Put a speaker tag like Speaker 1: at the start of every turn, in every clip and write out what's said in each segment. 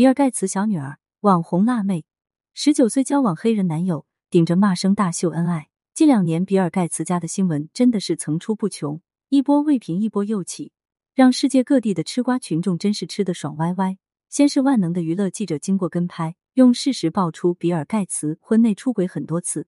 Speaker 1: 比尔盖茨小女儿，网红辣妹，十九岁交往黑人男友，顶着骂声大秀恩爱。近两年，比尔盖茨家的新闻真的是层出不穷，一波未平，一波又起，让世界各地的吃瓜群众真是吃的爽歪歪。先是万能的娱乐记者经过跟拍，用事实爆出比尔盖茨婚内出轨很多次，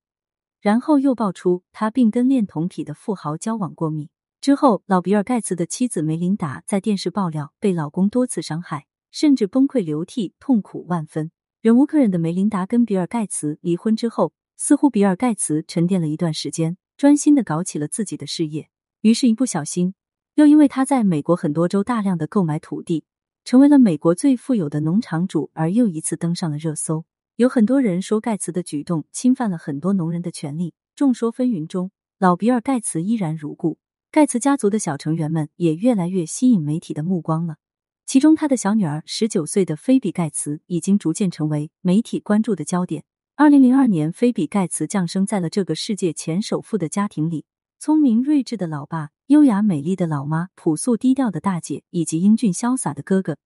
Speaker 1: 然后又爆出他并跟恋童癖的富豪交往过密。之后，老比尔盖茨的妻子梅琳达在电视爆料被老公多次伤害。甚至崩溃流涕，痛苦万分，忍无可忍的梅琳达跟比尔盖茨离婚之后，似乎比尔盖茨沉淀了一段时间，专心的搞起了自己的事业。于是，一不小心，又因为他在美国很多州大量的购买土地，成为了美国最富有的农场主，而又一次登上了热搜。有很多人说盖茨的举动侵犯了很多农人的权利。众说纷纭中，老比尔盖茨依然如故，盖茨家族的小成员们也越来越吸引媒体的目光了。其中，他的小女儿十九岁的菲比盖茨已经逐渐成为媒体关注的焦点。二零零二年，菲比盖茨降生在了这个世界前首富的家庭里，聪明睿智的老爸，优雅美丽的老妈，朴素低调的大姐，以及英俊潇洒的哥哥，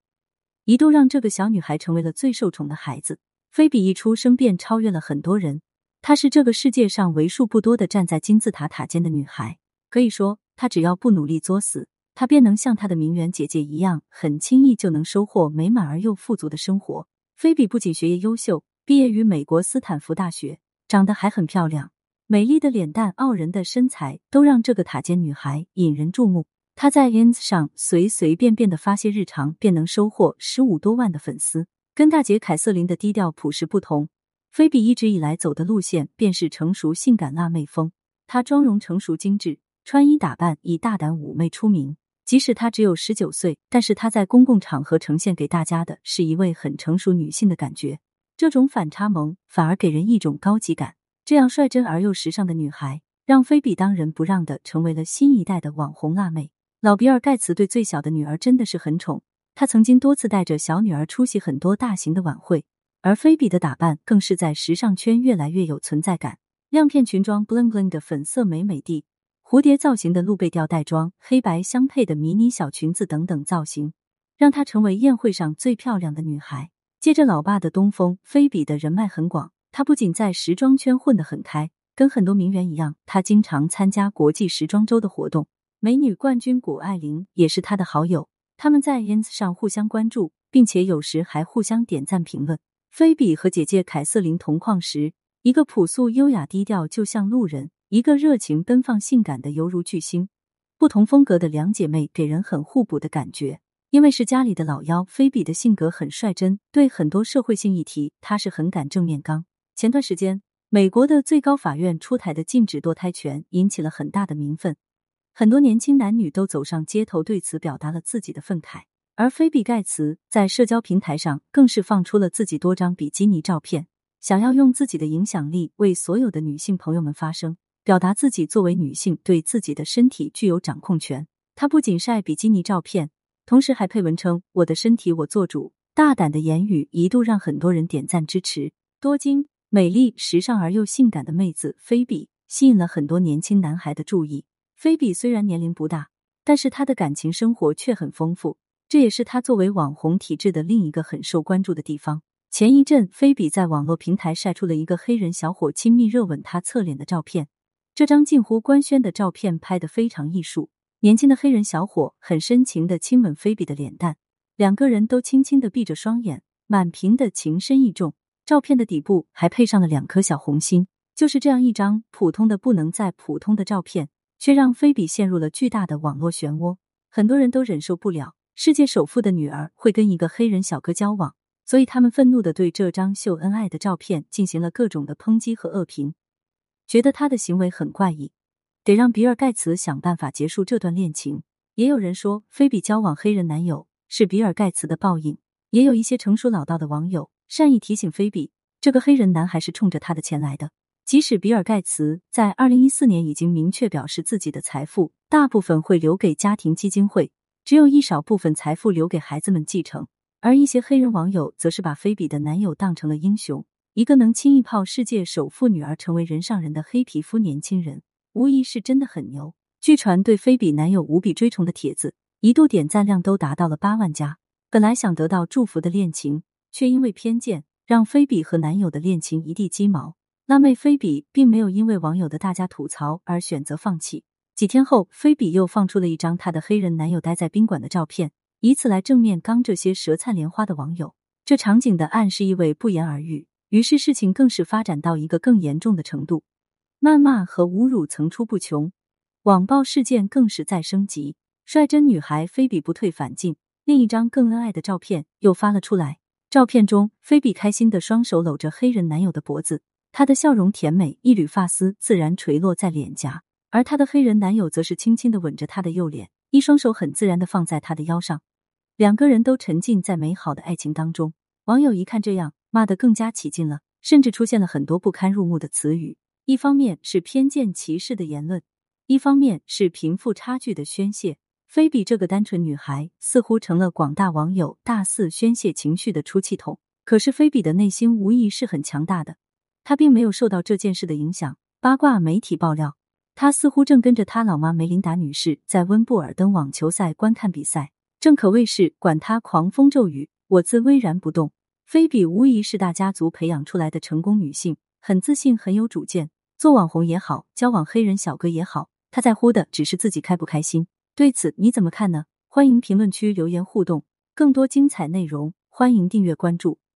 Speaker 1: 一度让这个小女孩成为了最受宠的孩子。菲比一出生便超越了很多人，她是这个世界上为数不多的站在金字塔塔尖的女孩。可以说，她只要不努力作死。她便能像她的名媛姐姐一样，很轻易就能收获美满而又富足的生活。菲比不仅学业优秀，毕业于美国斯坦福大学，长得还很漂亮，美丽的脸蛋、傲人的身材都让这个塔尖女孩引人注目。她在 ins 上随随便便的发些日常，便能收获十五多万的粉丝。跟大姐凯瑟琳的低调朴实不同，菲比一直以来走的路线便是成熟性感辣妹风。她妆容成熟精致，穿衣打扮以大胆妩媚出名。即使她只有十九岁，但是她在公共场合呈现给大家的是一位很成熟女性的感觉。这种反差萌反而给人一种高级感。这样率真而又时尚的女孩，让菲比当仁不让的成为了新一代的网红辣妹。老比尔盖茨对最小的女儿真的是很宠，他曾经多次带着小女儿出席很多大型的晚会，而菲比的打扮更是在时尚圈越来越有存在感，亮片裙装，bling bling 的粉色美美的。蝴蝶造型的露背吊带装、黑白相配的迷你小裙子等等造型，让她成为宴会上最漂亮的女孩。接着老爸的东风，菲比的人脉很广，她不仅在时装圈混得很开，跟很多名媛一样，她经常参加国际时装周的活动。美女冠军谷爱凌也是她的好友，他们在 ins 上互相关注，并且有时还互相点赞评论。菲比和姐姐凯瑟琳同框时，一个朴素优雅低调，就像路人。一个热情奔放、性感的犹如巨星，不同风格的两姐妹给人很互补的感觉。因为是家里的老幺，菲比的性格很率真，对很多社会性议题，她是很敢正面刚。前段时间，美国的最高法院出台的禁止堕胎权引起了很大的民愤，很多年轻男女都走上街头，对此表达了自己的愤慨。而菲比盖茨在社交平台上更是放出了自己多张比基尼照片，想要用自己的影响力为所有的女性朋友们发声。表达自己作为女性对自己的身体具有掌控权。她不仅晒比基尼照片，同时还配文称“我的身体我做主”。大胆的言语一度让很多人点赞支持。多金、美丽、时尚而又性感的妹子菲比吸引了很多年轻男孩的注意。菲比虽然年龄不大，但是她的感情生活却很丰富，这也是她作为网红体质的另一个很受关注的地方。前一阵，菲比在网络平台晒出了一个黑人小伙亲密热吻她侧脸的照片。这张近乎官宣的照片拍得非常艺术，年轻的黑人小伙很深情的亲吻菲比的脸蛋，两个人都轻轻的闭着双眼，满屏的情深意重。照片的底部还配上了两颗小红心。就是这样一张普通的不能再普通的照片，却让菲比陷入了巨大的网络漩涡。很多人都忍受不了世界首富的女儿会跟一个黑人小哥交往，所以他们愤怒的对这张秀恩爱的照片进行了各种的抨击和恶评。觉得他的行为很怪异，得让比尔盖茨想办法结束这段恋情。也有人说，菲比交往黑人男友是比尔盖茨的报应。也有一些成熟老道的网友善意提醒菲比，这个黑人男孩是冲着他的钱来的。即使比尔盖茨在二零一四年已经明确表示自己的财富大部分会留给家庭基金会，只有一少部分财富留给孩子们继承。而一些黑人网友则是把菲比的男友当成了英雄。一个能轻易泡世界首富女儿成为人上人的黑皮肤年轻人，无疑是真的很牛。据传对菲比男友无比追崇的帖子，一度点赞量都达到了八万加。本来想得到祝福的恋情，却因为偏见，让菲比和男友的恋情一地鸡毛。辣妹菲比并没有因为网友的大家吐槽而选择放弃。几天后，菲比又放出了一张她的黑人男友待在宾馆的照片，以此来正面刚这些舌灿莲花的网友。这场景的暗示意味不言而喻。于是事情更是发展到一个更严重的程度，谩骂和侮辱层出不穷，网暴事件更是在升级。率真女孩菲比不退反进，另一张更恩爱的照片又发了出来。照片中，菲比开心的双手搂着黑人男友的脖子，她的笑容甜美，一缕发丝自然垂落在脸颊，而她的黑人男友则是轻轻的吻着她的右脸，一双手很自然的放在她的腰上，两个人都沉浸在美好的爱情当中。网友一看这样。骂得更加起劲了，甚至出现了很多不堪入目的词语。一方面是偏见歧视的言论，一方面是贫富差距的宣泄。菲比这个单纯女孩似乎成了广大网友大肆宣泄情绪的出气筒。可是菲比的内心无疑是很强大的，她并没有受到这件事的影响。八卦媒体爆料，她似乎正跟着她老妈梅琳达女士在温布尔登网球赛观看比赛，正可谓是管他狂风骤雨，我自巍然不动。菲比无疑是大家族培养出来的成功女性，很自信，很有主见。做网红也好，交往黑人小哥也好，她在乎的只是自己开不开心。对此你怎么看呢？欢迎评论区留言互动。更多精彩内容，欢迎订阅关注。